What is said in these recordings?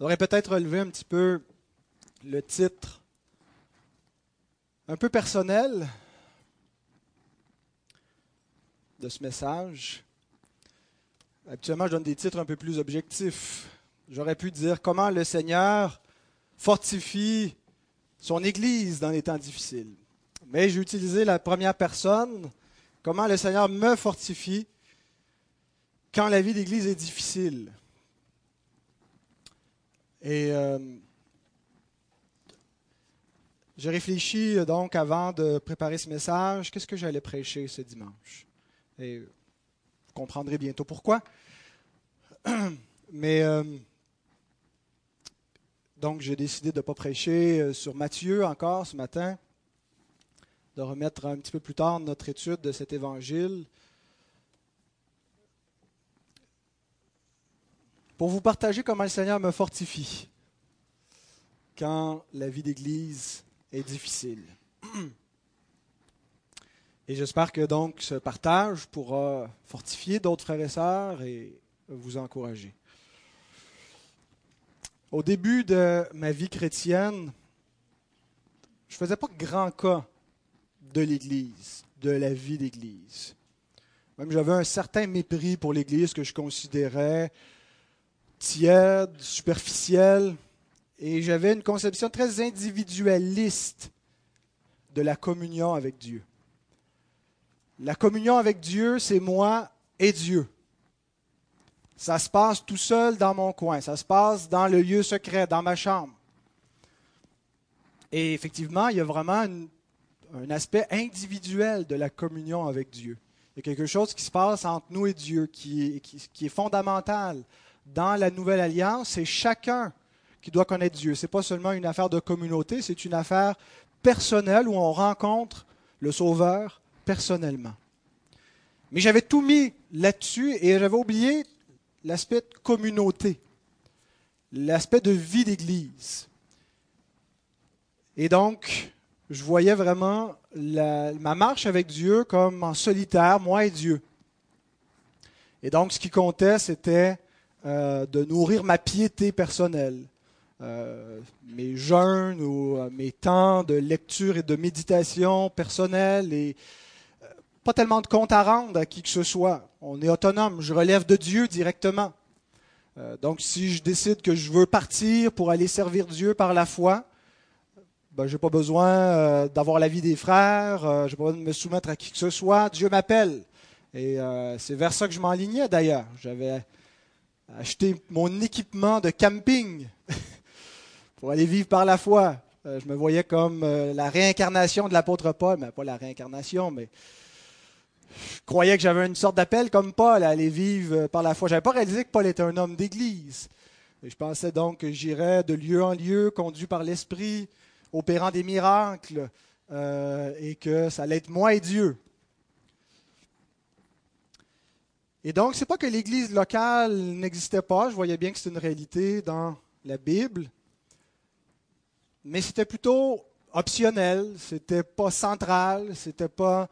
On aurait peut-être relevé un petit peu le titre un peu personnel de ce message. Actuellement, je donne des titres un peu plus objectifs. J'aurais pu dire comment le Seigneur fortifie son Église dans les temps difficiles. Mais j'ai utilisé la première personne, comment le Seigneur me fortifie quand la vie d'Église est difficile. Et euh, j'ai réfléchi euh, donc avant de préparer ce message, qu'est-ce que j'allais prêcher ce dimanche? Et vous comprendrez bientôt pourquoi. Mais euh, donc j'ai décidé de ne pas prêcher sur Matthieu encore ce matin, de remettre un petit peu plus tard notre étude de cet évangile. Pour vous partager comment le Seigneur me fortifie quand la vie d'Église est difficile. Et j'espère que donc ce partage pourra fortifier d'autres frères et sœurs et vous encourager. Au début de ma vie chrétienne, je ne faisais pas grand cas de l'Église, de la vie d'Église. Même j'avais un certain mépris pour l'Église que je considérais tiède, superficielle, et j'avais une conception très individualiste de la communion avec Dieu. La communion avec Dieu, c'est moi et Dieu. Ça se passe tout seul dans mon coin, ça se passe dans le lieu secret, dans ma chambre. Et effectivement, il y a vraiment un aspect individuel de la communion avec Dieu. Il y a quelque chose qui se passe entre nous et Dieu qui qui est fondamental dans la nouvelle alliance, c'est chacun qui doit connaître Dieu. Ce n'est pas seulement une affaire de communauté, c'est une affaire personnelle où on rencontre le Sauveur personnellement. Mais j'avais tout mis là-dessus et j'avais oublié l'aspect de communauté, l'aspect de vie d'Église. Et donc, je voyais vraiment ma marche avec Dieu comme en solitaire, moi et Dieu. Et donc, ce qui comptait, c'était euh, de nourrir ma piété personnelle. Euh, mes jeûnes ou euh, mes temps de lecture et de méditation personnelle et pas tellement de compte à rendre à qui que ce soit. On est autonome, je relève de Dieu directement. donc si je décide que je veux partir pour aller servir Dieu par la foi, ben, je n'ai pas besoin d'avoir l'avis des frères, je n'ai pas besoin de me soumettre à qui que ce soit. Dieu m'appelle. Et c'est vers ça que je m'enlignais d'ailleurs. J'avais acheter mon équipement de camping pour aller vivre par la foi. Euh, je me voyais comme euh, la réincarnation de l'apôtre Paul, mais pas la réincarnation, mais je croyais que j'avais une sorte d'appel comme Paul à aller vivre euh, par la foi. Je n'avais pas réalisé que Paul était un homme d'église. je pensais donc que j'irais de lieu en lieu, conduit par l'Esprit, opérant des miracles, et que ça allait être moi et Dieu. Et donc, ce n'est pas que l'Église locale n'existait pas, je voyais bien que c'est une réalité dans la Bible, mais c'était plutôt optionnel, c'était pas central, c'était pas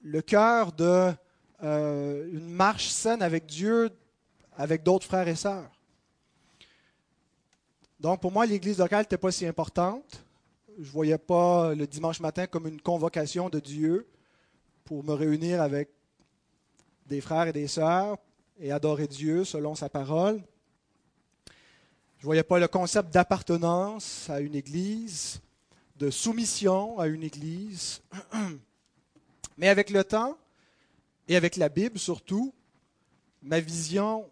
le cœur d'une euh, marche saine avec Dieu, avec d'autres frères et sœurs. Donc, pour moi, l'Église locale n'était pas si importante. Je ne voyais pas le dimanche matin comme une convocation de Dieu pour me réunir avec des frères et des sœurs et adorer Dieu selon sa parole. Je ne voyais pas le concept d'appartenance à une église, de soumission à une église. Mais avec le temps, et avec la Bible surtout, ma vision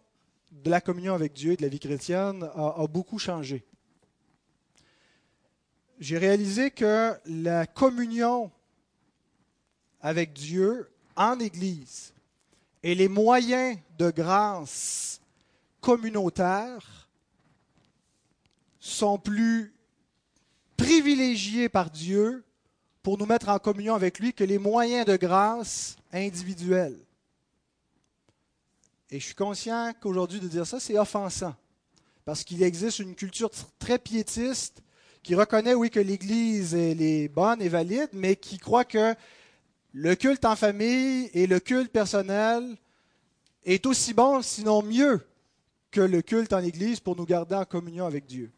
de la communion avec Dieu et de la vie chrétienne a, a beaucoup changé. J'ai réalisé que la communion avec Dieu en Église et les moyens de grâce communautaires sont plus privilégiés par Dieu pour nous mettre en communion avec lui que les moyens de grâce individuels. Et je suis conscient qu'aujourd'hui de dire ça, c'est offensant. Parce qu'il existe une culture très piétiste qui reconnaît, oui, que l'Église est bonne et valide, mais qui croit que le culte en famille et le culte personnel est aussi bon, sinon mieux, que le culte en Église pour nous garder en communion avec Dieu.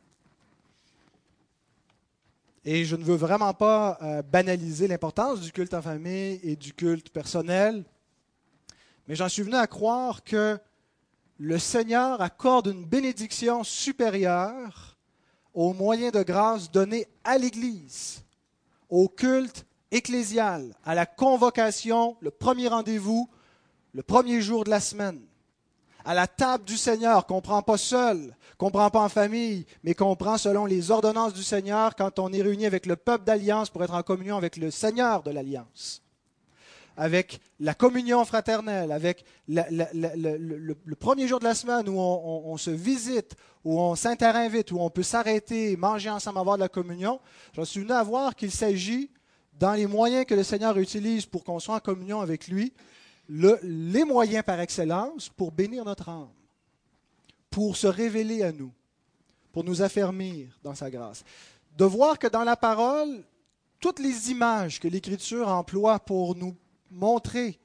Et je ne veux vraiment pas euh, banaliser l'importance du culte en famille et du culte personnel, mais j'en suis venu à croire que le Seigneur accorde une bénédiction supérieure aux moyens de grâce donnés à l'Église, au culte ecclésial, à la convocation, le premier rendez-vous, le premier jour de la semaine, à la table du Seigneur qu'on ne prend pas seul, qu'on ne prend pas en famille, mais qu'on prend selon les ordonnances du Seigneur quand on est réuni avec le peuple d'alliance pour être en communion avec le Seigneur de l'alliance. Avec la communion fraternelle, avec le, premier jour de la semaine où on, se visite, où on s'interinvite, où on peut s'arrêter, manger ensemble, avoir de la communion, j'en suis venu à voir qu'il s'agit, dans les moyens que le Seigneur utilise pour qu'on soit en communion avec lui, les moyens par excellence pour bénir notre âme, pour se révéler à nous, pour nous affermir dans sa grâce. De voir que dans la parole, toutes les images que l'Écriture emploie pour nous montrer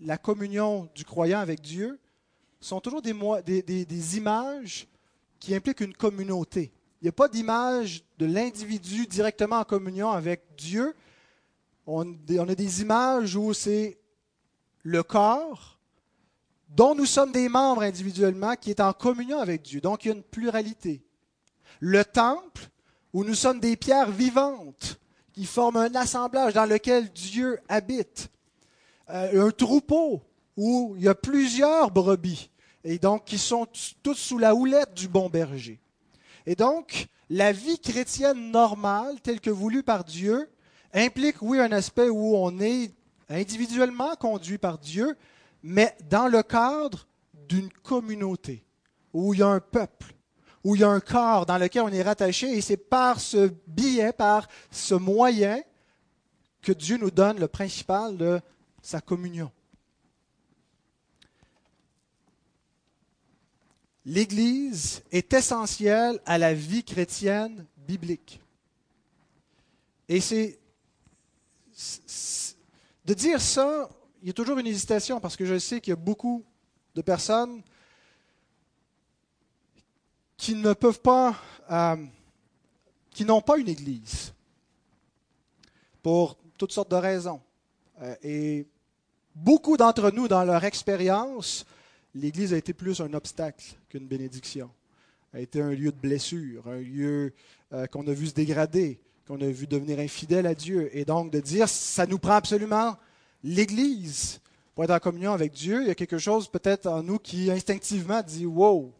la communion du croyant avec Dieu sont toujours des, images qui impliquent une communauté. Il n'y a pas d'image de l'individu directement en communion avec Dieu. On, a des images où c'est le corps dont nous sommes des membres individuellement qui est en communion avec Dieu. Donc il y a une pluralité. Le temple où nous sommes des pierres vivantes qui forment un assemblage dans lequel Dieu habite. Euh, un troupeau où il y a plusieurs brebis, et donc qui sont toutes sous la houlette du bon berger. Et donc, la vie chrétienne normale, telle que voulue par Dieu, implique, oui, un aspect où on est individuellement conduit par Dieu, mais dans le cadre d'une communauté, où il y a un peuple, où il y a un corps dans lequel on est rattaché, et c'est par ce biais, par ce moyen, que Dieu nous donne le principal de sa communion. L'Église est essentielle à la vie chrétienne biblique. Et c'est de dire ça, il y a toujours une hésitation parce que je sais qu'il y a beaucoup de personnes qui euh, n'ont pas une Église pour toutes sortes de raisons. Euh, et beaucoup d'entre nous, dans leur expérience, l'Église a été plus un obstacle qu'une bénédiction. A été un lieu de blessure, un lieu euh, qu'on a vu se dégrader, qu'on a vu devenir infidèle à Dieu. Et donc de dire, ça nous prend absolument l'Église pour être en communion avec Dieu. Il y a quelque chose peut-être en nous qui instinctivement dit, wow,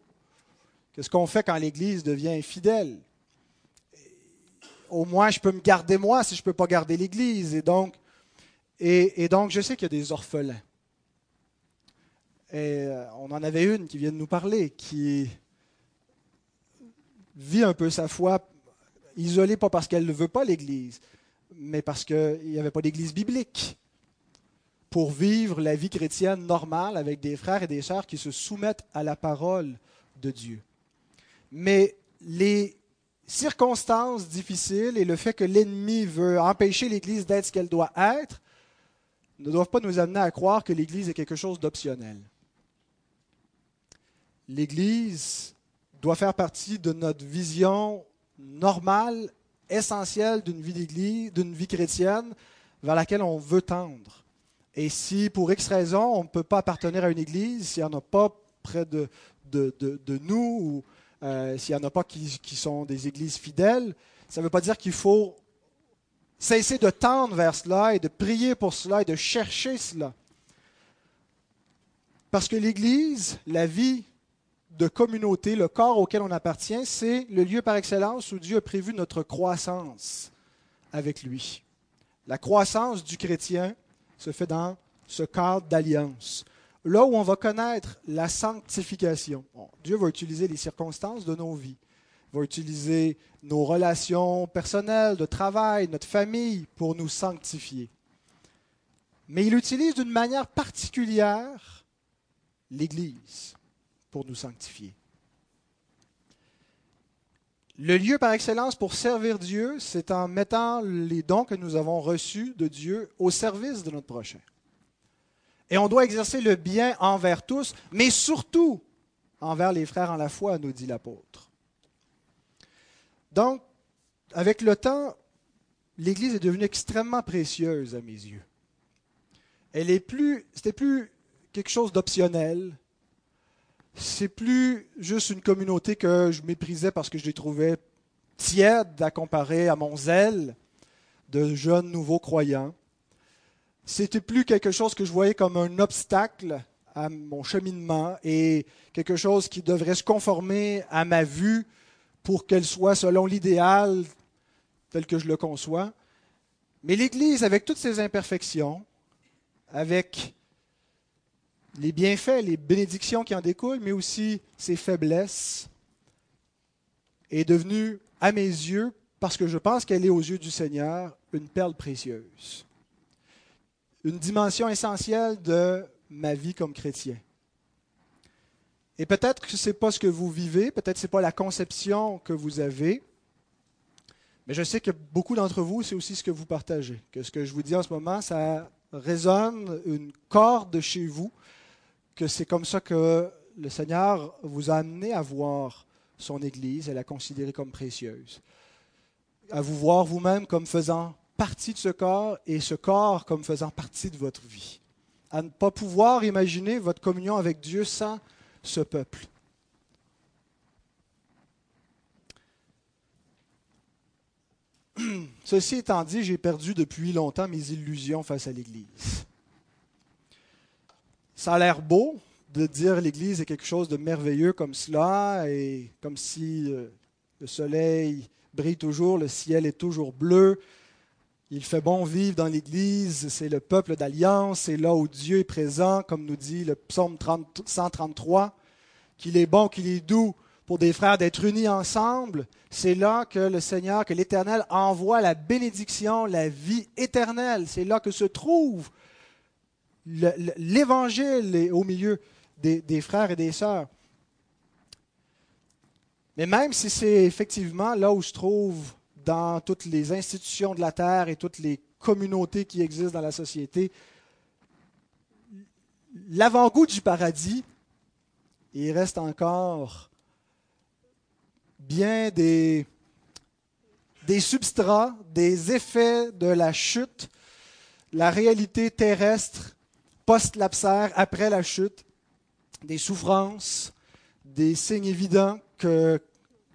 qu'est-ce qu'on fait quand l'Église devient infidèle? Au moins, je peux me garder moi si je ne peux pas garder l'Église. Et donc, et, donc, je sais qu'il y a des orphelins. Et euh, on en avait une qui vient de nous parler, qui vit un peu sa foi isolée, pas parce qu'elle ne veut pas l'Église, mais parce qu'il n'y avait pas d'Église biblique pour vivre la vie chrétienne normale avec des frères et des sœurs qui se soumettent à la parole de Dieu. Mais les circonstances difficiles et le fait que l'ennemi veut empêcher l'Église d'être ce qu'elle doit être ne doivent pas nous amener à croire que l'Église est quelque chose d'optionnel. L'Église doit faire partie de notre vision normale, essentielle d'une vie d'Église, d'une vie chrétienne vers laquelle on veut tendre. Et si pour X raison on ne peut pas appartenir à une Église, s'il n'y en a pas près de, de, de, nous, ou euh, s'il n'y en a pas qui, qui sont des Églises fidèles, ça ne veut pas dire qu'il faut Cesser de tendre vers cela et de prier pour cela et de chercher cela. Parce que l'Église, la vie de communauté, le corps auquel on appartient, c'est le lieu par excellence où Dieu a prévu notre croissance avec lui. La croissance du chrétien se fait dans ce cadre d'alliance. Là où on va connaître la sanctification. Dieu va utiliser les circonstances de nos vies va utiliser nos relations personnelles, de travail, notre famille pour nous sanctifier. Mais il utilise d'une manière particulière l'Église pour nous sanctifier. Le lieu par excellence pour servir Dieu, c'est en mettant les dons que nous avons reçus de Dieu au service de notre prochain. Et on doit exercer le bien envers tous, mais surtout envers les frères en la foi, nous dit l'apôtre. Donc, avec le temps, l'Église est devenue extrêmement précieuse à mes yeux. Elle est plus, c'était plus quelque chose d'optionnel. C'est plus juste une communauté que je méprisais parce que je les trouvais tièdes à comparer à mon zèle de jeunes nouveaux croyants. C'était plus quelque chose que je voyais comme un obstacle à mon cheminement et quelque chose qui devrait se conformer à ma vue pour qu'elle soit selon l'idéal tel que je le conçois. Mais l'Église, avec toutes ses imperfections, avec les bienfaits, les bénédictions qui en découlent, mais aussi ses faiblesses, est devenue, à mes yeux, parce que je pense qu'elle est aux yeux du Seigneur, une perle précieuse. Une dimension essentielle de ma vie comme chrétien. Et peut-être que ce n'est pas ce que vous vivez, peut-être que ce n'est pas la conception que vous avez, mais je sais que beaucoup d'entre vous, c'est aussi ce que vous partagez, que ce que je vous dis en ce moment, ça résonne une corde chez vous, que c'est comme ça que le Seigneur vous a amené à voir son Église et la considérer comme précieuse, à vous voir vous-même comme faisant partie de ce corps et ce corps comme faisant partie de votre vie, à ne pas pouvoir imaginer votre communion avec Dieu sans ce peuple. Ceci étant dit, j'ai perdu depuis longtemps mes illusions face à l'Église. Ça a l'air beau de dire l'Église est quelque chose de merveilleux comme cela, et comme si euh, le soleil brille toujours, le ciel est toujours bleu, il fait bon vivre dans l'Église, c'est le peuple d'alliance, c'est là où Dieu est présent, comme nous dit le psaume 133, qu'il est bon, qu'il est doux pour des frères d'être unis ensemble, c'est là que le Seigneur, que l'Éternel envoie la bénédiction, la vie éternelle. C'est là que se trouve l'Évangile au milieu des, frères et des sœurs. Mais même si c'est effectivement là où se trouve dans toutes les institutions de la terre et toutes les communautés qui existent dans la société, l'avant-goût du paradis, il reste encore bien des substrats, des effets de la chute, la réalité terrestre post-lapsaire, après la chute, des souffrances, des signes évidents que,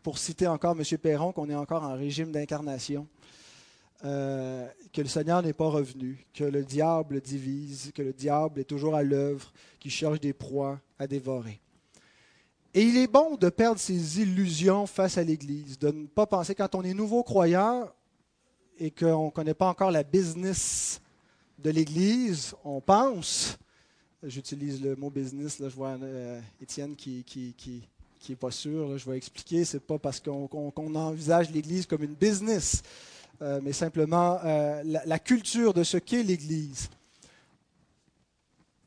pour citer encore M. Perron, qu'on est encore en régime d'incarnation, euh, que le Seigneur n'est pas revenu, que le diable divise, que le diable est toujours à l'œuvre, qu'il cherche des proies à dévorer. Et il est bon de perdre ses illusions face à l'Église, de ne pas penser quand on est nouveau croyant et qu'on ne connaît pas encore la business de l'Église, on pense, j'utilise le mot business, là, je vois euh, Étienne qui, qui, qui, qui pas sûr, je vais expliquer, c'est pas parce qu'on envisage l'Église comme une business, euh, mais simplement euh, la, culture de ce qu'est l'Église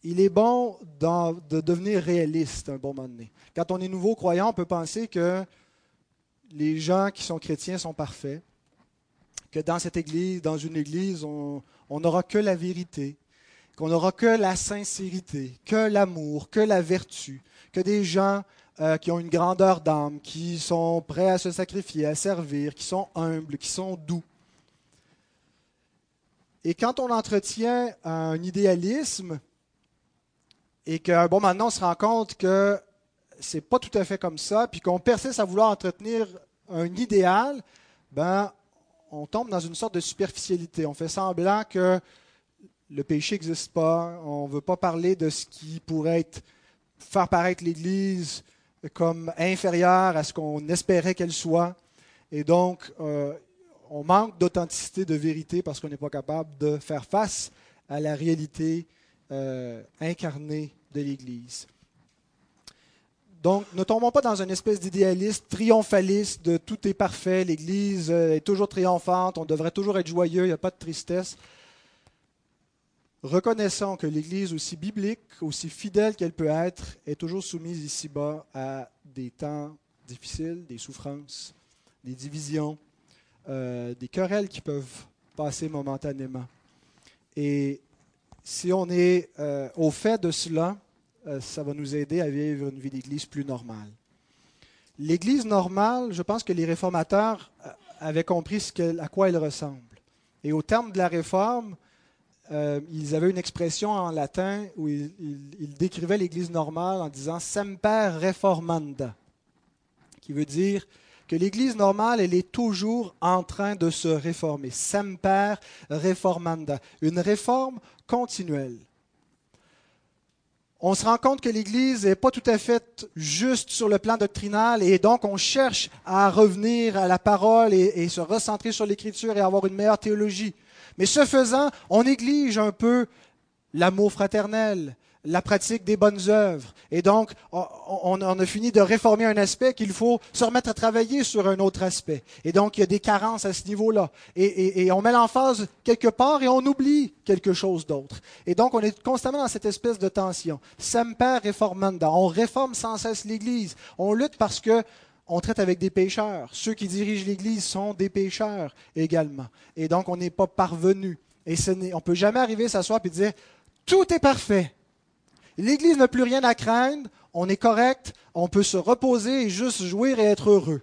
il est bon de devenir réaliste un bon moment donné. Quand on est nouveau croyant, on peut penser que les gens qui sont chrétiens sont parfaits, que dans cette église, dans une église, on n'aura que la vérité, qu'on n'aura que la sincérité, que l'amour, que la vertu, que des gens euh, qui ont une grandeur d'âme, qui sont prêts à se sacrifier, à servir, qui sont humbles, qui sont doux. Et quand on entretient un idéalisme, et que, bon, maintenant, on se rend compte que c'est pas tout à fait comme ça, puis qu'on persiste à vouloir entretenir un idéal, ben, on tombe dans une sorte de superficialité. On fait semblant que le péché n'existe pas. On ne veut pas parler de ce qui pourrait faire paraître l'Église comme inférieure à ce qu'on espérait qu'elle soit. Et donc, euh, on manque d'authenticité, de vérité, parce qu'on n'est pas capable de faire face à la réalité euh, incarnée de l'Église. Donc, ne tombons pas dans une espèce d'idéalisme triomphaliste de tout est parfait, l'Église euh, est toujours triomphante, on devrait toujours être joyeux, il n'y a pas de tristesse. Reconnaissons que l'Église, aussi biblique, aussi fidèle qu'elle peut être, est toujours soumise ici-bas à des temps difficiles, des souffrances, des divisions, euh, des querelles qui peuvent passer momentanément. Et si on est euh, au fait de cela, ça va nous aider à vivre une vie d'Église plus normale. L'Église normale, je pense que les réformateurs euh, avaient compris ce à quoi elle ressemble. Et au terme de la réforme, euh, ils avaient une expression en latin où ils, décrivaient l'Église normale en disant semper reformanda, qui veut dire que l'Église normale, elle est toujours en train de se réformer. Semper reformanda, une réforme continuelle. On se rend compte que l'Église n'est pas tout à fait juste sur le plan doctrinal et donc on cherche à revenir à la parole et, et se recentrer sur l'Écriture et avoir une meilleure théologie. Mais ce faisant, on néglige un peu l'amour fraternel, la pratique des bonnes œuvres. Et donc, on, a fini de réformer un aspect qu'il faut se remettre à travailler sur un autre aspect. Et donc, il y a des carences à ce niveau-là. Et, on met l'emphase quelque part et on oublie quelque chose d'autre. Et donc, on est constamment dans cette espèce de tension. Semper reformanda. On réforme sans cesse l'Église. On lutte parce que on traite avec des pécheurs. Ceux qui dirigent l'Église sont des pécheurs également. Et donc, on n'est pas parvenu. Et on ne peut jamais arriver s'asseoir et dire tout est parfait. L'Église n'a plus rien à craindre, on est correct, on peut se reposer et juste jouir et être heureux.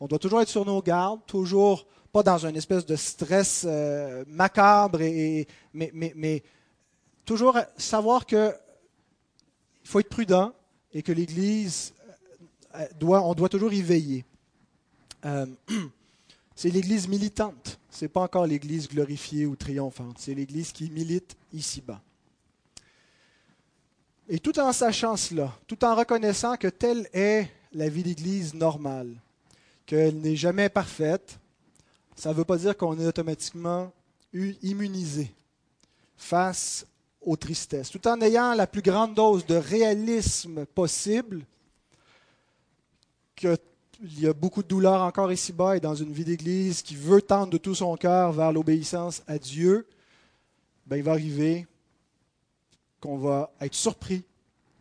On doit toujours être sur nos gardes, toujours pas dans une espèce de stress euh, macabre, mais, toujours savoir qu'il faut être prudent et que l'Église euh, doit, on doit toujours y veiller. Euh, c'est l'Église militante. Ce n'est pas encore l'Église glorifiée ou triomphante. C'est l'Église qui milite ici-bas. Et tout en sachant cela, tout en reconnaissant que telle est la vie d'Église normale, qu'elle n'est jamais parfaite, ça ne veut pas dire qu'on est automatiquement immunisé face aux tristesses, tout en ayant la plus grande dose de réalisme possible, qu'il y a beaucoup de douleur encore ici-bas et dans une vie d'Église qui veut tendre de tout son cœur vers l'obéissance à Dieu, ben, il va arriver qu'on va être surpris,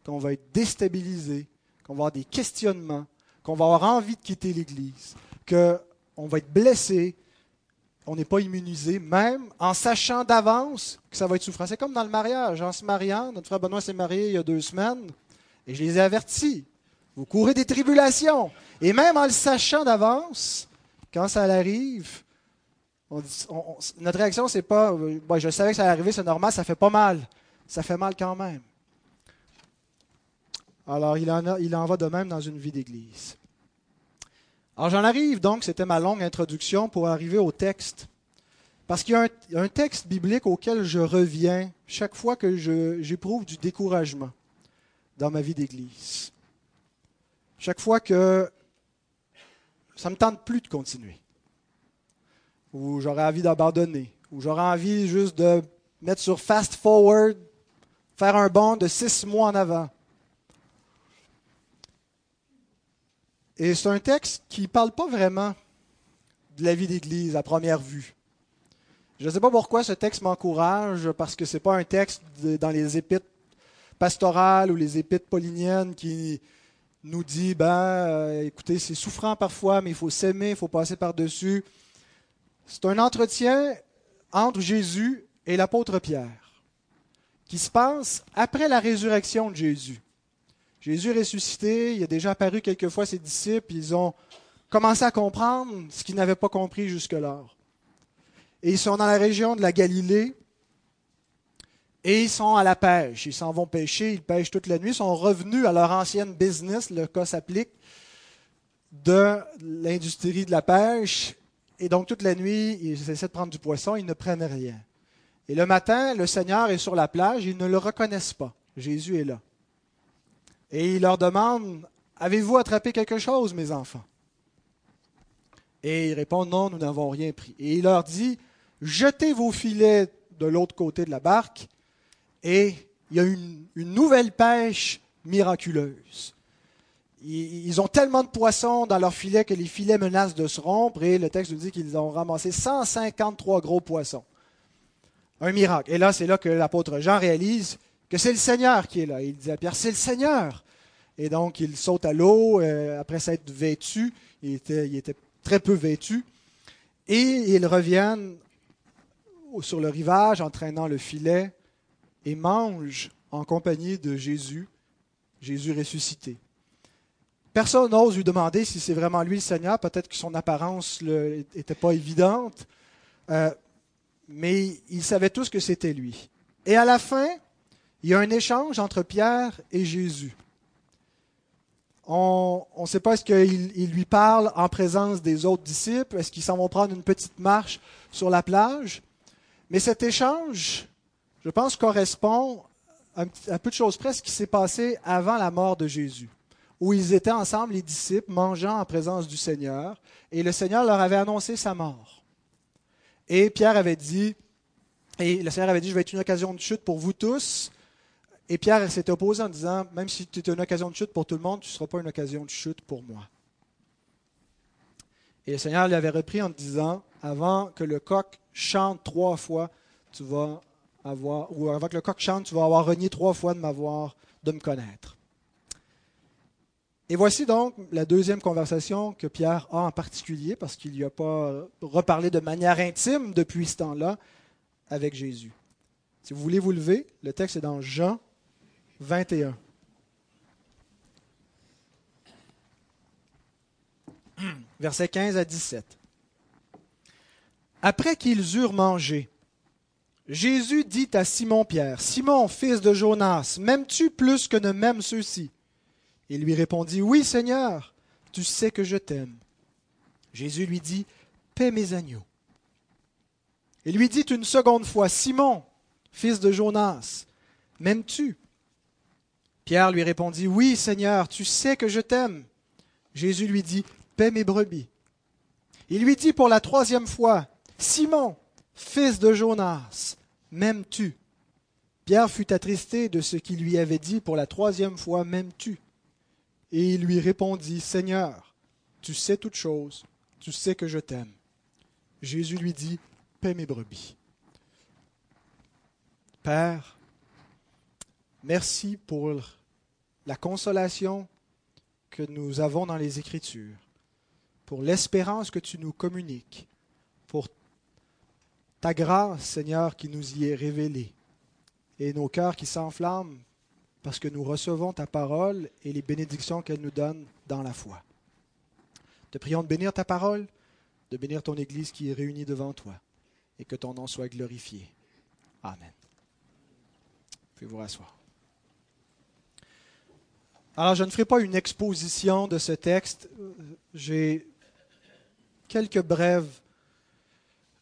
qu'on va être déstabilisé, qu'on va avoir des questionnements, qu'on va avoir envie de quitter l'Église, qu'on va être blessé, on n'est pas immunisé, même en sachant d'avance que ça va être souffrant. C'est comme dans le mariage. En se mariant, notre frère Benoît s'est marié il y a deux semaines, et je les ai avertis. Vous courez des tribulations. Et même en le sachant d'avance, quand ça arrive, notre réaction, c'est pas euh, je savais que ça allait arriver, c'est normal, ça fait pas mal ça fait mal quand même. Alors, il en, va de même dans une vie d'Église. Alors, j'en arrive donc, c'était ma longue introduction pour arriver au texte. Parce qu'il y a un, texte biblique auquel je reviens chaque fois que j'éprouve du découragement dans ma vie d'Église. Chaque fois que ça ne me tente plus de continuer, ou j'aurais envie d'abandonner, ou j'aurais envie juste de mettre sur fast forward faire un bond de six mois en avant. Et c'est un texte qui ne parle pas vraiment de la vie d'Église à première vue. Je ne sais pas pourquoi ce texte m'encourage, parce que ce n'est pas un texte dans les épîtres pastorales ou les épîtres pauliniennes qui nous dit, ben, euh, écoutez, c'est souffrant parfois, mais il faut s'aimer, il faut passer par-dessus. C'est un entretien entre Jésus et l'apôtre Pierre qui se passe après la résurrection de Jésus. Jésus ressuscité, il a déjà apparu quelquefois à ses disciples, ils ont commencé à comprendre ce qu'ils n'avaient pas compris jusque-là. Et ils sont dans la région de la Galilée et ils sont à la pêche. Ils s'en vont pêcher, ils pêchent toute la nuit, ils sont revenus à leur ancienne business, le cas s'applique, de l'industrie de la pêche. Et donc toute la nuit, ils essaient de prendre du poisson, ils ne prennent rien. Et le matin, le Seigneur est sur la plage, ils ne le reconnaissent pas. Jésus est là. Et il leur demande, Avez-vous attrapé quelque chose, mes enfants? Et ils répondent, Non, nous n'avons rien pris. Et il leur dit, Jetez vos filets de l'autre côté de la barque, et il y a une, nouvelle pêche miraculeuse. Ils ont tellement de poissons dans leurs filets que les filets menacent de se rompre, et le texte nous dit qu'ils ont ramassé 153 gros poissons. Un miracle. Et là, c'est là que l'apôtre Jean réalise que c'est le Seigneur qui est là. Il dit à Pierre, c'est le Seigneur. Et donc, il saute à l'eau euh, après s'être vêtu. Il était, très peu vêtu. Et ils reviennent sur le rivage en traînant le filet et mangent en compagnie de Jésus Jésus ressuscité. Personne n'ose lui demander si c'est vraiment lui le Seigneur. Peut-être que son apparence n'était pas évidente. Euh, mais ils savaient tous que c'était lui. Et à la fin, il y a un échange entre Pierre et Jésus. On ne sait pas est-ce qu'il lui parle en présence des autres disciples, est-ce qu'ils s'en vont prendre une petite marche sur la plage. Mais cet échange, je pense, correspond à, peu de choses près ce qui s'est passé avant la mort de Jésus, où ils étaient ensemble, les disciples, mangeant en présence du Seigneur, et le Seigneur leur avait annoncé sa mort. Et Pierre avait dit, et le Seigneur avait dit, je vais être une occasion de chute pour vous tous. Et Pierre s'est opposé en disant, même si tu es une occasion de chute pour tout le monde, tu ne seras pas une occasion de chute pour moi. Et le Seigneur lui avait repris en disant, avant que le coq chante trois fois, tu vas avoir, ou avant que le coq chante, tu vas avoir renié trois fois de m'avoir, de me connaître. Et voici donc la deuxième conversation que Pierre a en particulier, parce qu'il n'y a pas reparlé de manière intime depuis ce temps-là avec Jésus. Si vous voulez vous lever, le texte est dans Jean 21. Versets 15 à 17. Après qu'ils eurent mangé, Jésus dit à Simon-Pierre, Simon, fils de Jonas, m'aimes-tu plus que ne m'aiment ceux-ci? Il lui répondit, Oui Seigneur, tu sais que je t'aime. Jésus lui dit, Paix mes agneaux. Il lui dit une seconde fois, Simon, fils de Jonas, m'aimes-tu Pierre lui répondit, Oui Seigneur, tu sais que je t'aime. Jésus lui dit, Paix mes brebis. Il lui dit pour la troisième fois, Simon, fils de Jonas, m'aimes-tu Pierre fut attristé de ce qu'il lui avait dit pour la troisième fois, m'aimes-tu Et il lui répondit, Seigneur, tu sais toutes choses, tu sais que je t'aime. Jésus lui dit, paie mes brebis. Père, merci pour la consolation que nous avons dans les Écritures, pour l'espérance que tu nous communiques, pour ta grâce, Seigneur, qui nous y est révélée, et nos cœurs qui s'enflamment parce que nous recevons ta parole et les bénédictions qu'elle nous donne dans la foi. Te prions de bénir ta parole, de bénir ton Église qui est réunie devant toi, et que ton nom soit glorifié. Amen. Puis vous rasseoir. Alors, je ne ferai pas une exposition de ce texte. J'ai quelques brèves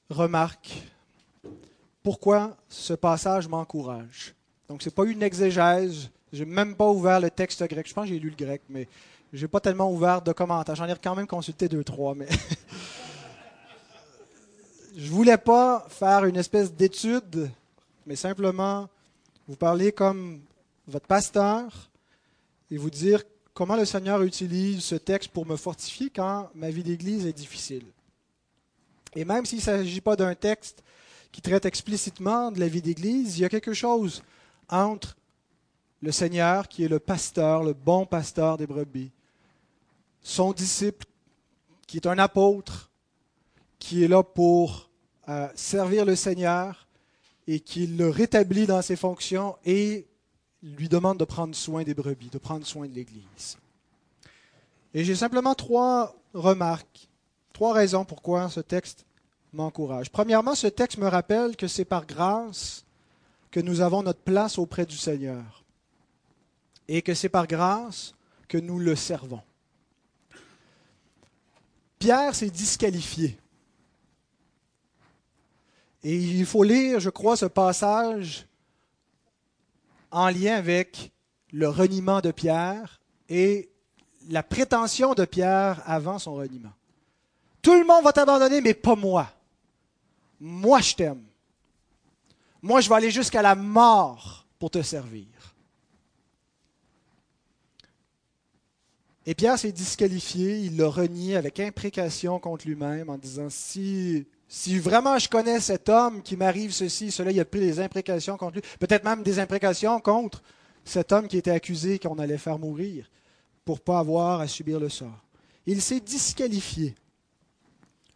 remarques pourquoi ce passage m'encourage? Donc, ce n'est pas une exégèse. Je n'ai même pas ouvert le texte grec. Je pense que j'ai lu le grec, mais je n'ai pas tellement ouvert de commentaires. J'en ai quand même consulté deux, trois, mais je ne voulais pas faire une espèce d'étude, mais simplement vous parler comme votre pasteur et vous dire comment le Seigneur utilise ce texte pour me fortifier quand ma vie d'Église est difficile. Et même s'il ne s'agit pas d'un texte qui traite explicitement de la vie d'Église, il y a quelque chose entre le Seigneur, qui est le pasteur, le bon pasteur des brebis, son disciple, qui est un apôtre, qui est là pour euh, servir le Seigneur et qui le rétablit dans ses fonctions et lui demande de prendre soin des brebis, de prendre soin de l'Église. Et j'ai simplement trois remarques, trois raisons pourquoi ce texte m'encourage. Premièrement, ce texte me rappelle que c'est par grâce que nous avons notre place auprès du Seigneur et que c'est par grâce que nous le servons. Pierre s'est disqualifié. Et il faut lire, je crois, ce passage en lien avec le reniement de Pierre et la prétention de Pierre avant son reniement. Tout le monde va t'abandonner, mais pas moi. Moi, je t'aime. Moi, je vais aller jusqu'à la mort pour te servir. Et Pierre s'est disqualifié, il l'a renié avec imprécation contre lui-même en disant si vraiment je connais cet homme qui m'arrive ceci, cela, il a pris des imprécations contre lui, peut-être même des imprécations contre cet homme qui était accusé qu'on allait faire mourir pour ne pas avoir à subir le sort. Il s'est disqualifié.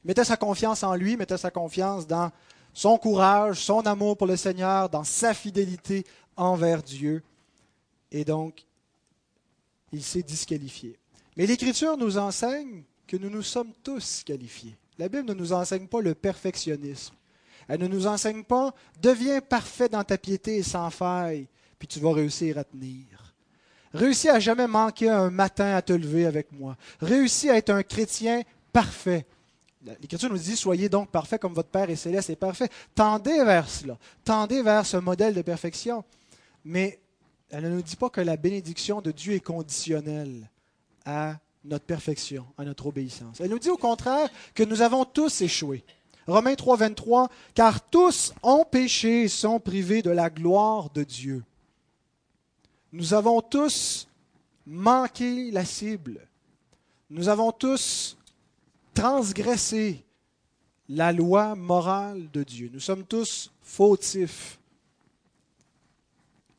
Il mettait sa confiance en lui, mettait sa confiance dans son courage, son amour pour le Seigneur, dans sa fidélité envers Dieu. Et donc, il s'est disqualifié. Mais l'Écriture nous enseigne que nous nous sommes tous qualifiés. La Bible ne nous enseigne pas le perfectionnisme. Elle ne nous enseigne pas deviens parfait dans ta piété et sans faille, puis tu vas réussir à tenir. Réussis à jamais manquer un matin à te lever avec moi. Réussis à être un chrétien parfait. L'Écriture nous dit Soyez donc parfait comme votre Père est céleste est parfait. Tendez vers cela. Tendez vers ce modèle de perfection. Mais elle ne nous dit pas que la bénédiction de Dieu est conditionnelle à notre perfection, à notre obéissance. Elle nous dit au contraire que nous avons tous échoué. Romains 3, 23, car tous ont péché et sont privés de la gloire de Dieu. Nous avons tous manqué la cible. Nous avons tous transgressé la loi morale de Dieu. Nous sommes tous fautifs.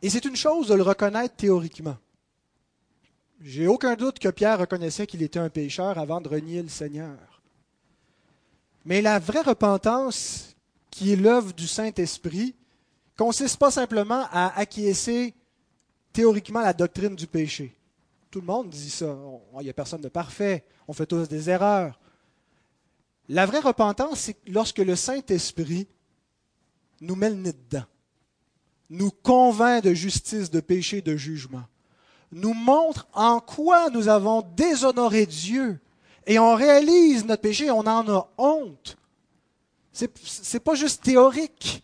Et c'est une chose de le reconnaître théoriquement. J'ai aucun doute que Pierre reconnaissait qu'il était un pécheur avant de renier le Seigneur. Mais la vraie repentance, qui est l'œuvre du Saint-Esprit, consiste pas simplement à acquiescer théoriquement la doctrine du péché. Tout le monde dit ça. Il n'y a personne de parfait. On fait tous des erreurs. La vraie repentance, c'est lorsque le Saint-Esprit nous met le nez dedans, nous convainc de justice, de péché, de jugement, nous montre en quoi nous avons déshonoré Dieu, et on réalise notre péché, on en a honte. Ce n'est pas juste théorique.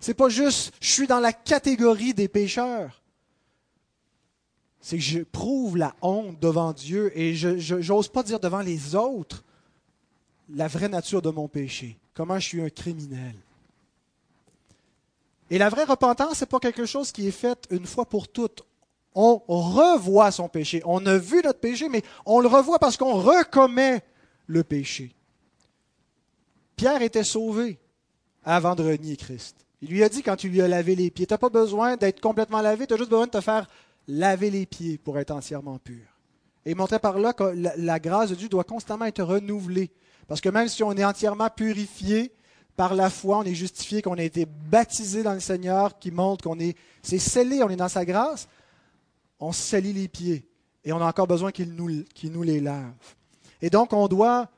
C'est pas juste je suis dans la catégorie des pécheurs c'est que je prouve la honte devant Dieu et je n'ose pas dire devant les autres la vraie nature de mon péché, comment je suis un criminel. Et la vraie repentance, ce n'est pas quelque chose qui est fait une fois pour toutes. On revoit son péché. On a vu notre péché, mais on le revoit parce qu'on recommet le péché. Pierre était sauvé avant de renier Christ. Il lui a dit quand tu lui as lavé les pieds, tu n'as pas besoin d'être complètement lavé, tu as juste besoin de te faire laver les pieds pour être entièrement pur. Et montrer par là que la, grâce de Dieu doit constamment être renouvelée. Parce que même si on est entièrement purifié par la foi, on est justifié, qu'on a été baptisé dans le Seigneur, qui montre qu'on est, c'est scellé, on est dans sa grâce, on salit les pieds. Et on a encore besoin qu'il nous, les lave. Et donc, on doit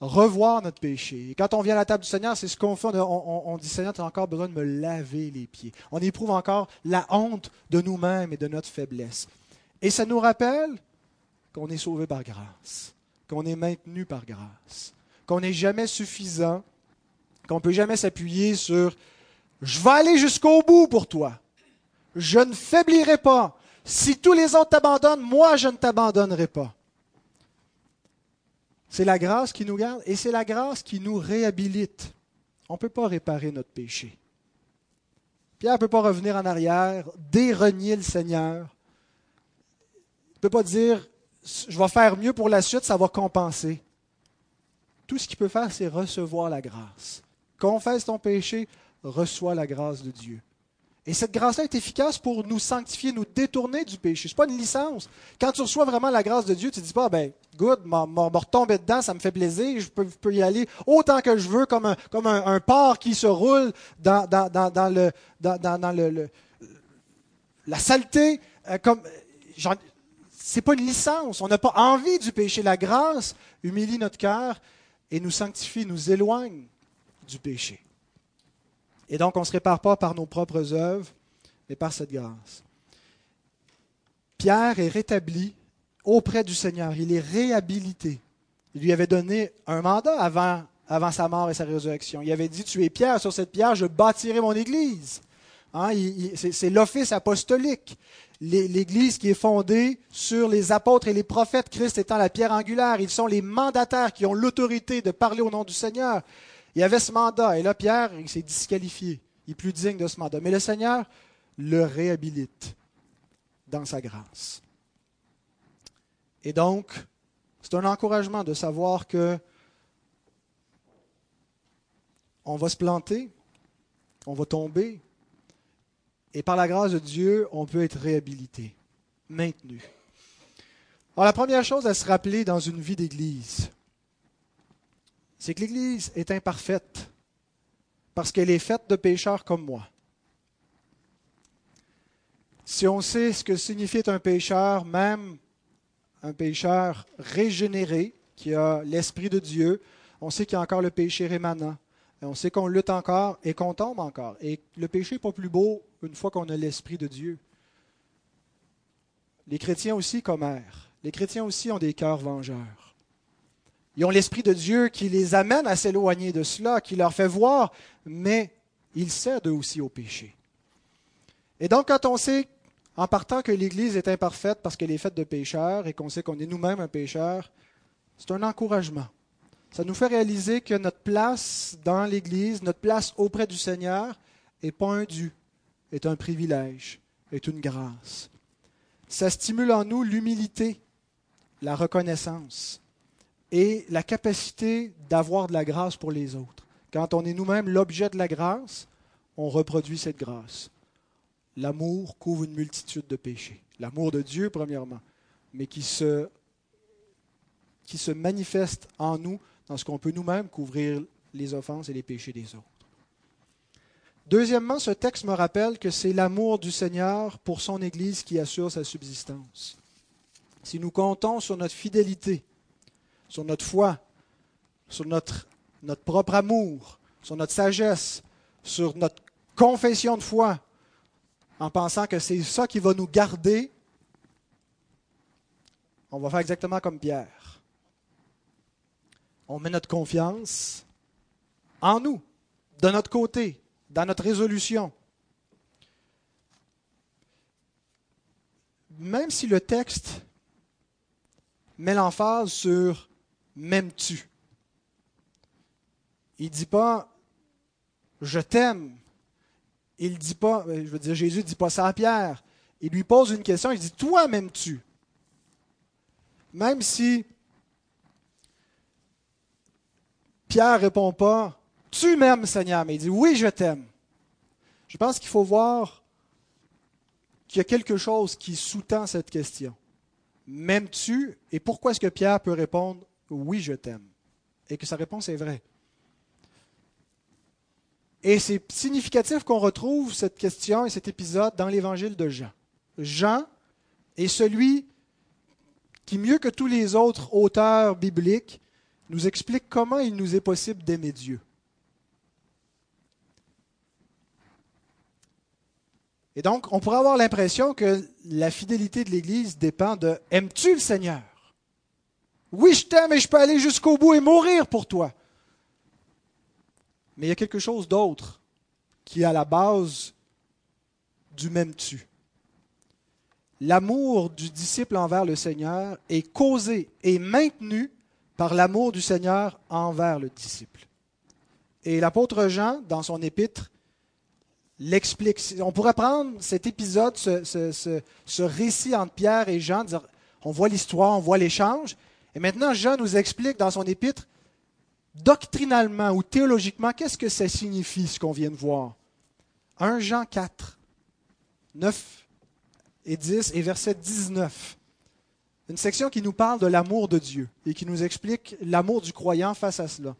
revoir notre péché. Quand on vient à la table du Seigneur, c'est ce qu'on fait. On, dit, Seigneur, tu as encore besoin de me laver les pieds. On éprouve encore la honte de nous-mêmes et de notre faiblesse. Et ça nous rappelle qu'on est sauvé par grâce, qu'on est maintenu par grâce, qu'on n'est jamais suffisant, qu'on ne peut jamais s'appuyer sur je vais aller jusqu'au bout pour toi. Je ne faiblirai pas. Si tous les autres t'abandonnent, moi je ne t'abandonnerai pas. C'est la grâce qui nous garde et c'est la grâce qui nous réhabilite. On ne peut pas réparer notre péché. Pierre ne peut pas revenir en arrière, dérenier le Seigneur. Il ne peut pas dire je vais faire mieux pour la suite, ça va compenser. Tout ce qu'il peut faire, c'est recevoir la grâce. Confesse ton péché, reçois la grâce de Dieu. Et cette grâce-là est efficace pour nous sanctifier, nous détourner du péché. Ce n'est pas une licence. Quand tu reçois vraiment la grâce de Dieu, tu ne dis pas, ben, good, me retomber dedans, ça me fait plaisir, je peux, y aller autant que je veux, comme un, comme porc qui se roule dans, la saleté. Euh, comme, c'est pas une licence. On n'a pas envie du péché. La grâce humilie notre cœur et nous sanctifie, nous éloigne du péché. Et donc, on ne se répare pas par nos propres œuvres, mais par cette grâce. Pierre est rétabli auprès du Seigneur. Il est réhabilité. Il lui avait donné un mandat avant, avant sa mort et sa résurrection. Il avait dit, tu es Pierre, sur cette pierre, je bâtirai mon Église. Hein, c'est l'office apostolique. L'Église qui est fondée sur les apôtres et les prophètes, Christ étant la pierre angulaire. Ils sont les mandataires qui ont l'autorité de parler au nom du Seigneur. Il avait ce mandat. Et là, Pierre, il s'est disqualifié. Il est plus digne de ce mandat. Mais le Seigneur le réhabilite dans sa grâce. Et donc, c'est un encouragement de savoir que on va se planter, on va tomber, et par la grâce de Dieu, on peut être réhabilité, maintenu. Alors la première chose à se rappeler dans une vie d'Église, c'est que l'Église est imparfaite parce qu'elle est faite de pécheurs comme moi. Si on sait ce que signifie être un pécheur, même un pécheur régénéré, qui a l'Esprit de Dieu. On sait qu'il y a encore le péché rémanent. On sait qu'on lutte encore et qu'on tombe encore. Et le péché n'est pas plus beau une fois qu'on a l'Esprit de Dieu. Les chrétiens aussi commèrent. Les chrétiens aussi ont des cœurs vengeurs. Ils ont l'Esprit de Dieu qui les amène à s'éloigner de cela, qui leur fait voir, mais ils cèdent aussi au péché. Et donc, quand on sait, en partant que l'Église est imparfaite parce qu'elle est faite de pécheurs et qu'on sait qu'on est nous-mêmes un pécheur, c'est un encouragement. Ça nous fait réaliser que notre place dans l'Église, notre place auprès du Seigneur, n'est pas un dû, est un privilège, est une grâce. Ça stimule en nous l'humilité, la reconnaissance et la capacité d'avoir de la grâce pour les autres. Quand on est nous-mêmes l'objet de la grâce, on reproduit cette grâce. L'amour couvre une multitude de péchés. L'amour de Dieu, premièrement, mais qui se, qui se manifeste en nous ce qu'on peut nous-mêmes couvrir les offenses et les péchés des autres. Deuxièmement, ce texte me rappelle que c'est l'amour du Seigneur pour son Église qui assure sa subsistance. Si nous comptons sur notre fidélité, sur notre foi, sur notre, notre propre amour, sur notre sagesse, sur notre confession de foi, en pensant que c'est ça qui va nous garder, on va faire exactement comme Pierre. On met notre confiance en nous, de notre côté, dans notre résolution. Même si le texte met l'emphase sur m'aimes-tu. Il ne dit pas je t'aime. Il dit pas, je veux dire, Jésus ne dit pas ça à Pierre. Il lui pose une question, il dit Toi m'aimes-tu Même si Pierre répond pas Tu m'aimes, Seigneur, mais il dit Oui, je t'aime. Je pense qu'il faut voir qu'il y a quelque chose qui sous-tend cette question. M'aimes-tu Et pourquoi est-ce que Pierre peut répondre Oui, je t'aime? Et que sa réponse est vraie. Et c'est significatif qu'on retrouve cette question et cet épisode dans l'évangile de Jean. Jean est celui qui, mieux que tous les autres auteurs bibliques, nous explique comment il nous est possible d'aimer Dieu. Et donc, on pourrait avoir l'impression que la fidélité de l'Église dépend de Aimes-tu le Seigneur Oui, je t'aime et je peux aller jusqu'au bout et mourir pour toi. Mais il y a quelque chose d'autre qui est à la base du même tu. L'amour du disciple envers le Seigneur est causé et maintenu par l'amour du Seigneur envers le disciple. Et l'apôtre Jean, dans son épître, l'explique. On pourrait prendre cet épisode, ce, récit entre Pierre et Jean, dire, on voit l'histoire, on voit l'échange, et maintenant Jean nous explique dans son épître, doctrinalement ou théologiquement, qu'est-ce que ça signifie ce qu'on vient de voir? 1 Jean 4, 9 et 10 et verset 19. Une section qui nous parle de l'amour de Dieu et qui nous explique l'amour du croyant face à cela.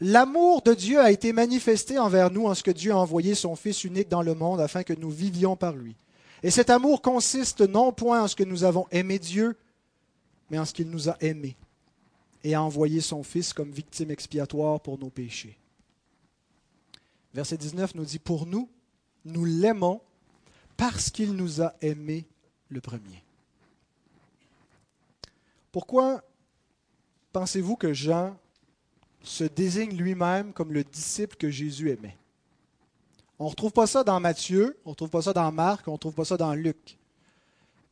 L'amour de Dieu a été manifesté envers nous en ce que Dieu a envoyé son Fils unique dans le monde afin que nous vivions par lui. Et cet amour consiste non point en ce que nous avons aimé Dieu, mais en ce qu'il nous a aimés et a envoyé son Fils comme victime expiatoire pour nos péchés. Verset 19 nous dit, Pour nous, nous l'aimons parce qu'il nous a aimés le premier. Pourquoi pensez-vous que Jean se désigne lui-même comme le disciple que Jésus aimait? On ne retrouve pas ça dans Matthieu, on ne retrouve pas ça dans Marc, on ne retrouve pas ça dans Luc.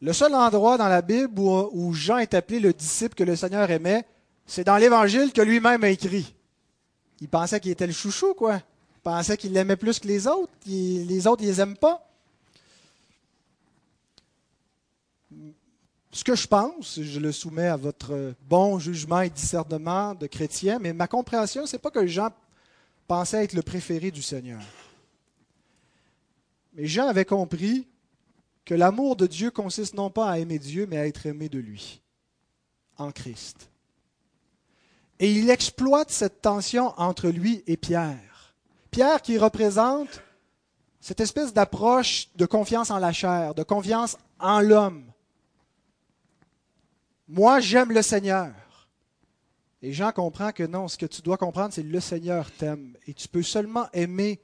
Le seul endroit dans la Bible où, Jean est appelé le disciple que le Seigneur aimait, c'est dans l'Évangile que lui-même a écrit. Il pensait qu'il était le chouchou, quoi. Il pensait qu'il l'aimait plus que les autres. les autres, ils les aiment pas. Ce que je pense, je le soumets à votre bon jugement et discernement de chrétien, mais ma compréhension, ce n'est pas que Jean pensait être le préféré du Seigneur. Mais Jean avait compris que l'amour de Dieu consiste non pas à aimer Dieu, mais à être aimé de lui, en Christ. Et il exploite cette tension entre lui et Pierre. Pierre qui représente cette espèce d'approche de confiance en la chair, de confiance en l'homme, Moi, j'aime le Seigneur. Et Jean comprend que non, ce que tu dois comprendre, c'est le Seigneur t'aime. Et tu peux seulement aimer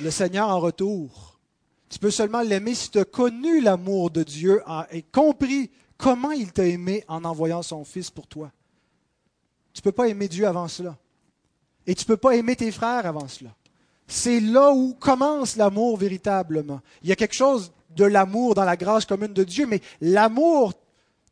le Seigneur en retour. Tu peux seulement l'aimer si tu as connu l'amour de Dieu et compris comment il t'a aimé en envoyant son Fils pour toi. Tu ne peux pas aimer Dieu avant cela. Et tu ne peux pas aimer tes frères avant cela. C'est là où commence l'amour véritablement. Il y a quelque chose de l'amour dans la grâce commune de Dieu, mais l'amour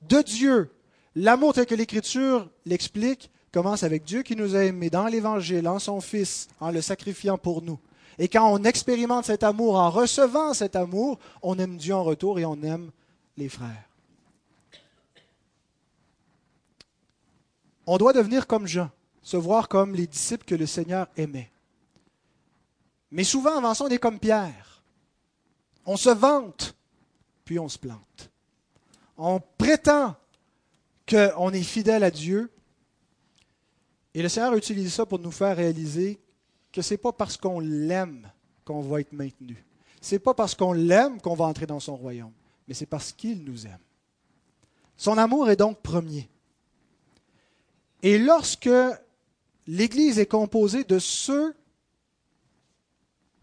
de Dieu, l'amour tel que l'Écriture l'explique, commence avec Dieu qui nous a aimés dans l'Évangile, en son Fils, en le sacrifiant pour nous. Et quand on expérimente cet amour, en recevant cet amour, on aime Dieu en retour et on aime les frères. On doit devenir comme Jean, se voir comme les disciples que le Seigneur aimait. Mais souvent, avant ça, on est comme Pierre. On se vante, puis on se plante. On prétend qu'on est fidèle à Dieu. Et le Seigneur utilise ça pour nous faire réaliser que ce n'est pas parce qu'on l'aime qu'on va être maintenu. Ce n'est pas parce qu'on l'aime qu'on va entrer dans son royaume, mais c'est parce qu'il nous aime. Son amour est donc premier. Et lorsque l'Église est composée de ceux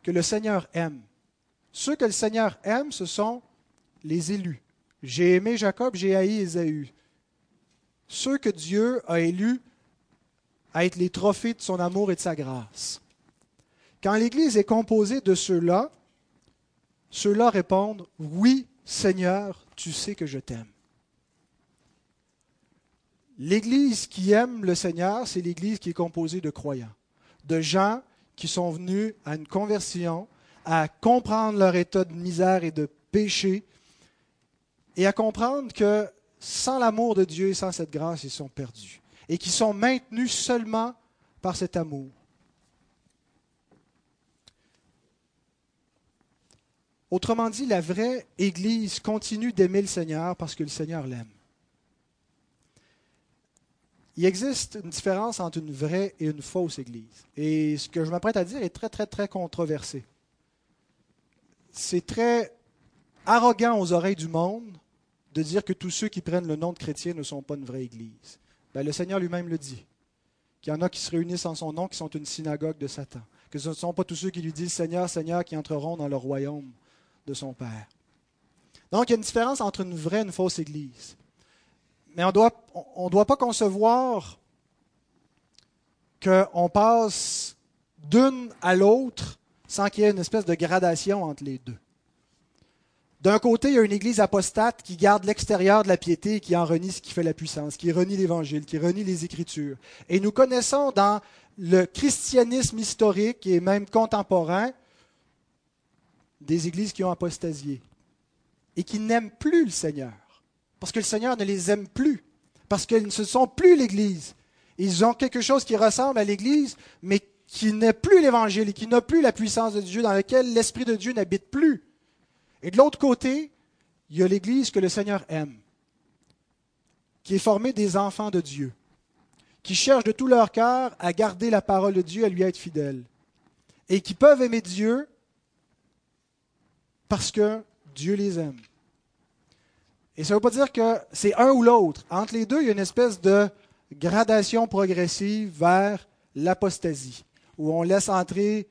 que le Seigneur aime, ceux que le Seigneur aime, ce sont les élus. J'ai aimé Jacob, j'ai haï Ésaü. Ceux que Dieu a élus à être les trophées de son amour et de sa grâce. Quand l'Église est composée de ceux-là, ceux-là répondent Oui, Seigneur, tu sais que je t'aime. L'Église qui aime le Seigneur, c'est l'Église qui est composée de croyants, de gens qui sont venus à une conversion, à comprendre leur état de misère et de péché, et à comprendre que sans l'amour de Dieu et sans cette grâce, ils sont perdus, et qui sont maintenus seulement par cet amour. Autrement dit, la vraie Église continue d'aimer le Seigneur parce que le Seigneur l'aime. Il existe une différence entre une vraie et une fausse Église. Et ce que je m'apprête à dire est très, très, très controversé. C'est très arrogant aux oreilles du monde de dire que tous ceux qui prennent le nom de chrétien ne sont pas une vraie Église. Ben, le Seigneur lui-même le dit. Qu'il y en a qui se réunissent en son nom, qui sont une synagogue de Satan. Que ce ne sont pas tous ceux qui lui disent Seigneur, Seigneur, qui entreront dans le royaume de son Père. Donc, il y a une différence entre une vraie et une fausse Église. Mais on doit, ne doit pas concevoir qu'on passe d'une à l'autre sans qu'il y ait une espèce de gradation entre les deux. D'un côté, il y a une église apostate qui garde l'extérieur de la piété et qui en renie ce qui fait la puissance, qui renie l'Évangile, qui renie les Écritures. Et nous connaissons dans le christianisme historique et même contemporain des églises qui ont apostasié et qui n'aiment plus le Seigneur, parce que le Seigneur ne les aime plus, parce qu'ils ne sont plus l'Église. Ils ont quelque chose qui ressemble à l'Église, mais qui n'est plus l'Évangile et qui n'a plus la puissance de Dieu, dans lequel l'Esprit de Dieu n'habite plus. Et de l'autre côté, il y a l'Église que le Seigneur aime, qui est formée des enfants de Dieu, qui cherchent de tout leur cœur à garder la parole de Dieu, à lui être fidèles, et qui peuvent aimer Dieu parce que Dieu les aime. Et ça ne veut pas dire que c'est un ou l'autre. Entre les deux, il y a une espèce de gradation progressive vers l'apostasie, où on laisse entrer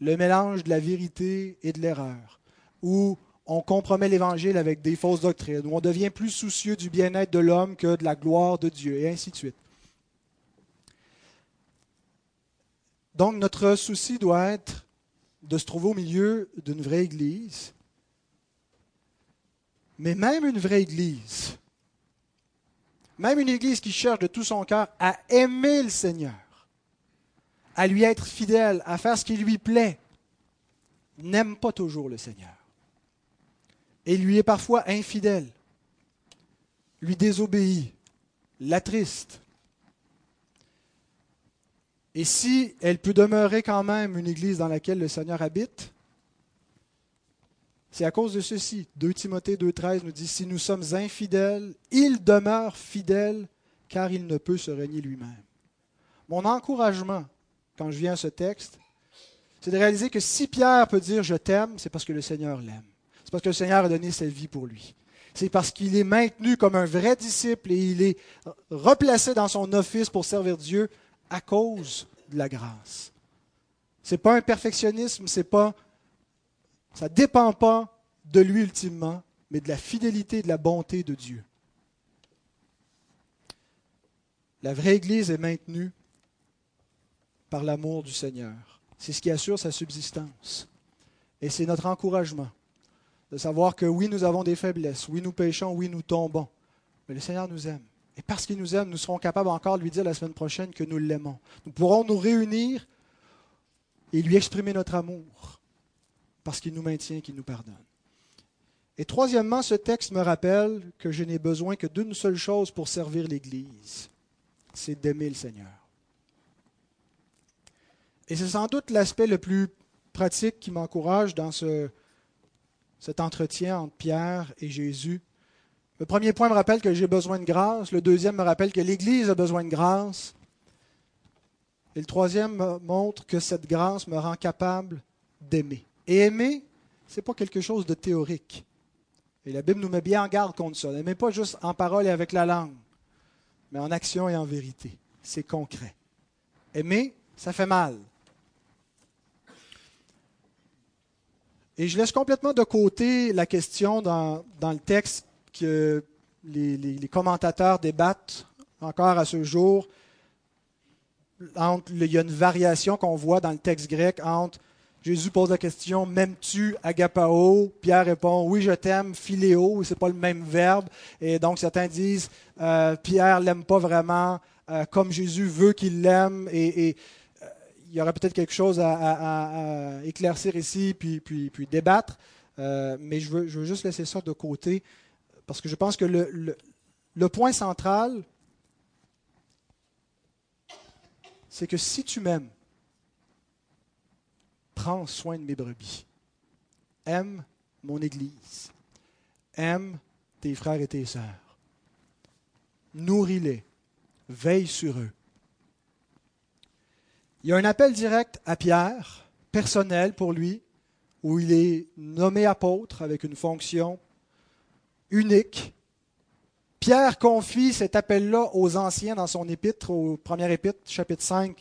le mélange de la vérité et de l'erreur, où on compromet l'Évangile avec des fausses doctrines, où on devient plus soucieux du bien-être de l'homme que de la gloire de Dieu, et ainsi de suite. Donc notre souci doit être de se trouver au milieu d'une vraie Église mais même une vraie Église, même une Église qui cherche de tout son cœur à aimer le Seigneur, à lui être fidèle, à faire ce qui lui plaît, n'aime pas toujours le Seigneur. Et lui est parfois infidèle, lui désobéit, l'attriste. Et si elle peut demeurer quand même une Église dans laquelle le Seigneur habite, c'est à cause de ceci. 2 Timothée 2.13 nous dit, si nous sommes infidèles, il demeure fidèle car il ne peut se régner lui-même. Mon encouragement, quand je viens à ce texte, c'est de réaliser que si Pierre peut dire je t'aime, c'est parce que le Seigneur l'aime. C'est parce que le Seigneur a donné sa vie pour lui. C'est parce qu'il est maintenu comme un vrai disciple et il est replacé dans son office pour servir Dieu à cause de la grâce. Ce n'est pas un perfectionnisme, c'est pas, ça ne dépend pas de lui ultimement, mais de la fidélité et de la bonté de Dieu. La vraie Église est maintenue par l'amour du Seigneur. C'est ce qui assure sa subsistance. Et c'est notre encouragement de savoir que oui, nous avons des faiblesses, oui, nous péchons, oui, nous tombons, mais le Seigneur nous aime. Et parce qu'il nous aime, nous serons capables encore de lui dire la semaine prochaine que nous l'aimons. Nous pourrons nous réunir et lui exprimer notre amour parce qu'il nous maintient, qu'il nous pardonne. Et troisièmement, ce texte me rappelle que je n'ai besoin que d'une seule chose pour servir l'Église, c'est d'aimer le Seigneur. Et c'est sans doute l'aspect le plus pratique qui m'encourage dans ce, cet entretien entre Pierre et Jésus. Le premier point me rappelle que j'ai besoin de grâce. Le deuxième me rappelle que l'Église a besoin de grâce. Et le troisième me montre que cette grâce me rend capable d'aimer. Et aimer, ce n'est pas quelque chose de théorique. Et la Bible nous met bien en garde contre ça. N'aimez pas juste en parole et avec la langue, mais en action et en vérité. C'est concret. Aimer, ça fait mal. Et je laisse complètement de côté la question dans, le texte que les, commentateurs débattent encore à ce jour. Entre, il y a une variation qu'on voit dans le texte grec entre Jésus pose la question M'aimes-tu agapao? Pierre répond Oui, je t'aime, philéo, c'est pas le même verbe. Et donc certains disent euh, Pierre l'aime pas vraiment euh, comme Jésus veut qu'il l'aime. et il y aurait peut-être quelque chose à, éclaircir ici, puis, puis, puis débattre, euh, mais je veux, je veux, juste laisser ça de côté, parce que je pense que le, le, point central, c'est que si tu m'aimes, prends soin de mes brebis. Aime mon Église. Aime tes frères et tes sœurs. Nourris-les. Veille sur eux. Il y a un appel direct à Pierre, personnel pour lui, où il est nommé apôtre avec une fonction unique. Pierre confie cet appel-là aux anciens dans son épître, au premier épître, chapitre 5,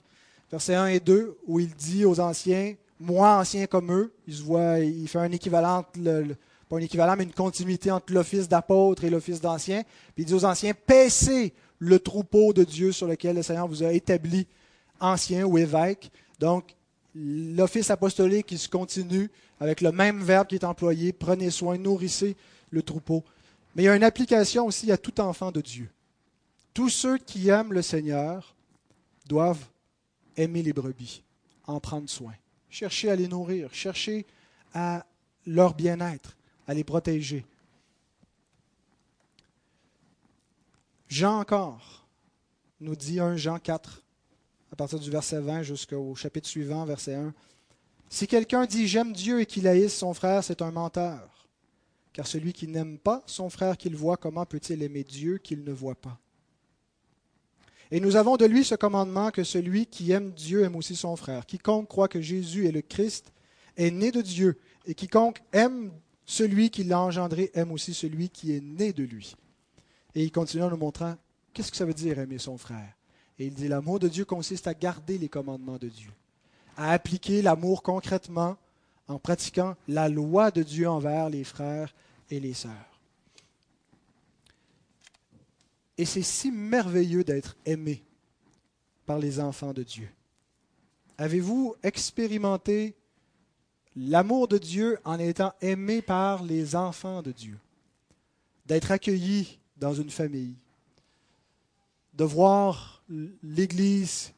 versets 1 et 2, où il dit aux anciens, moi ancien comme eux, il se voit, il fait un équivalent, pas un équivalent, mais une continuité entre l'office d'apôtre et l'office d'ancien. Puis il dit aux anciens, paissez le troupeau de Dieu sur lequel le Seigneur vous a établi ancien ou évêque. Donc, l'office apostolique qui se continue avec le même verbe qui est employé, prenez soin, nourrissez le troupeau. Mais il y a une application aussi à tout enfant de Dieu. Tous ceux qui aiment le Seigneur doivent aimer les brebis, en prendre soin, chercher à les nourrir, chercher à leur bien-être, à les protéger. Jean encore nous dit 1 Jean 4, à partir du verset 20 jusqu'au chapitre suivant, verset 1. Si quelqu'un dit j'aime Dieu et qu'il haïsse son frère, c'est un menteur. Car celui qui n'aime pas son frère qu'il voit, comment peut-il aimer Dieu qu'il ne voit pas? Et nous avons de lui ce commandement que celui qui aime Dieu aime aussi son frère. Quiconque croit que Jésus est le Christ est né de Dieu, et quiconque aime celui qui l'a engendré aime aussi celui qui est né de lui. Et il continue en nous montrant qu'est-ce que ça veut dire aimer son frère? Et il dit, l'amour de Dieu consiste à garder les commandements de Dieu, à appliquer l'amour concrètement en pratiquant la loi de Dieu envers les frères et les sœurs. Et c'est si merveilleux d'être aimé par les enfants de Dieu. Avez-vous expérimenté l'amour de Dieu en étant aimé par les enfants de Dieu? D'être accueilli dans une famille, de voir l'Église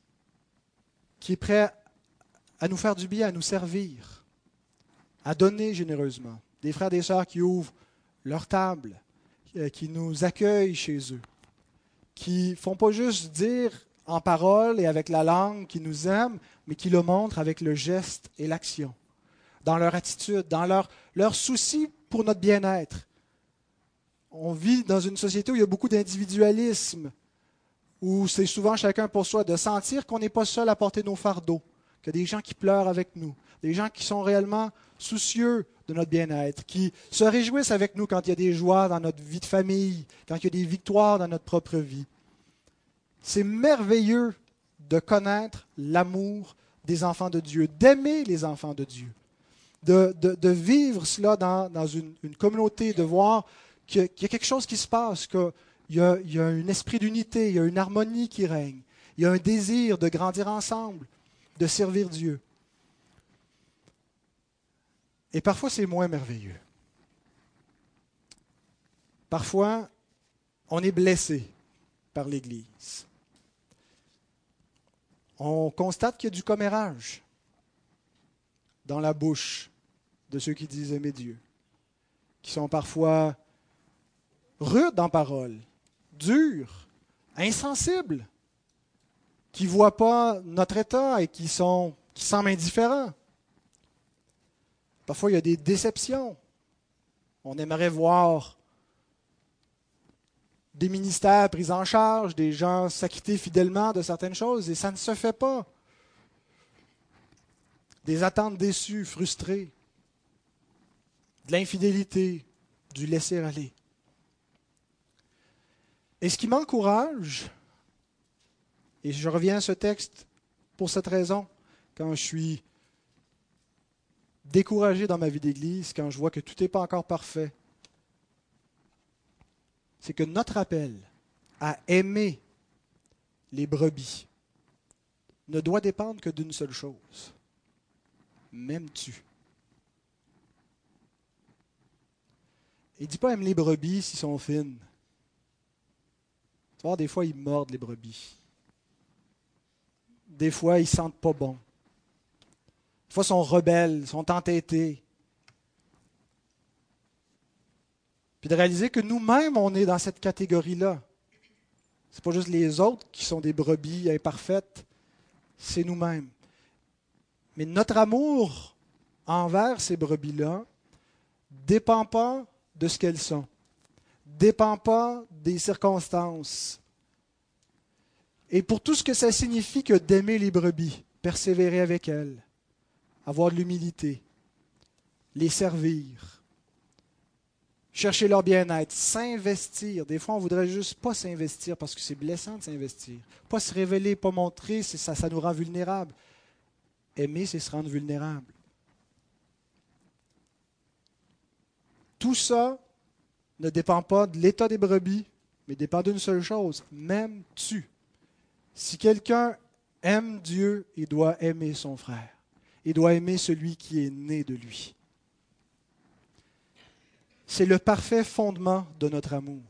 qui est prête à nous faire du bien, à nous servir, à donner généreusement. Des frères et des sœurs qui ouvrent leur table, euh, qui nous accueillent chez eux, qui font pas juste dire en parole et avec la langue qu'ils nous aiment, mais qui le montrent avec le geste et l'action, dans leur attitude, dans leur, leur souci pour notre bien-être. On vit dans une société où il y a beaucoup d'individualisme, où c'est souvent chacun pour soi, de sentir qu'on n'est pas seul à porter nos fardeaux, qu'il y a des gens qui pleurent avec nous, des gens qui sont réellement soucieux de notre bien-être, qui se réjouissent avec nous quand il y a des joies dans notre vie de famille, quand il y a des victoires dans notre propre vie. C'est merveilleux de connaître l'amour des enfants de Dieu, d'aimer les enfants de Dieu, de, vivre cela dans, une, une, communauté, de voir qu'il y, a quelque chose qui se passe, il y a un esprit d'unité, il y a une harmonie qui règne, il y a un désir de grandir ensemble, de servir Dieu. Et parfois, c'est moins merveilleux. Parfois, on est blessé par l'Église. On constate qu'il y a du commérage dans la bouche de ceux qui disent aimer Dieu, qui sont parfois rudes en parole, durs, insensibles, qui ne voient pas notre état et qui, sont, qui semblent indifférents. Parfois, il y a des déceptions. On aimerait voir des ministères pris en charge, des gens s'acquitter fidèlement de certaines choses, et ça ne se fait pas. Des attentes déçues, frustrées, de l'infidélité, du laisser-aller. Et ce qui m'encourage, et je reviens à ce texte pour cette raison, quand je suis découragé dans ma vie d'église quand je vois que tout n'est pas encore parfait, c'est que notre appel à aimer les brebis ne doit dépendre que d'une seule chose. M'aimes-tu? Il ne dit pas aime les brebis s'ils sont fines. Des fois, ils mordent les brebis. Des fois, ils sentent pas bon. Des fois, sont rebelles, sont entêtés. Puis de réaliser que nous-mêmes, on est dans cette catégorie-là. Ce n'est pas juste les autres qui sont des brebis imparfaites, c'est nous-mêmes. Mais notre amour envers ces brebis-là dépend pas de ce qu'elles sont, dépend pas des circonstances. Et pour tout ce que ça signifie que d'aimer les brebis, persévérer avec elles, avoir de l'humilité, les servir, chercher leur bien-être, s'investir. Des fois, on voudrait juste pas s'investir parce que c'est blessant de s'investir. Pas se révéler, pas montrer, ça, ça nous rend vulnérables. Aimer, c'est se rendre vulnérable. Tout ça ne dépend pas de l'état des brebis, mais dépend d'une seule chose. Même tu. Si quelqu'un aime Dieu, il doit aimer son frère et doit aimer celui qui est né de lui. C'est le parfait fondement de notre amour.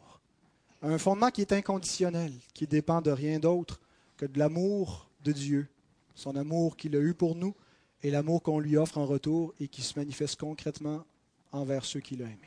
Un fondement qui est inconditionnel, qui dépend de rien d'autre que de l'amour de Dieu, son amour qu'il a eu pour nous et l'amour qu'on lui offre en retour et qui se manifeste concrètement envers ceux qu'il a aimés.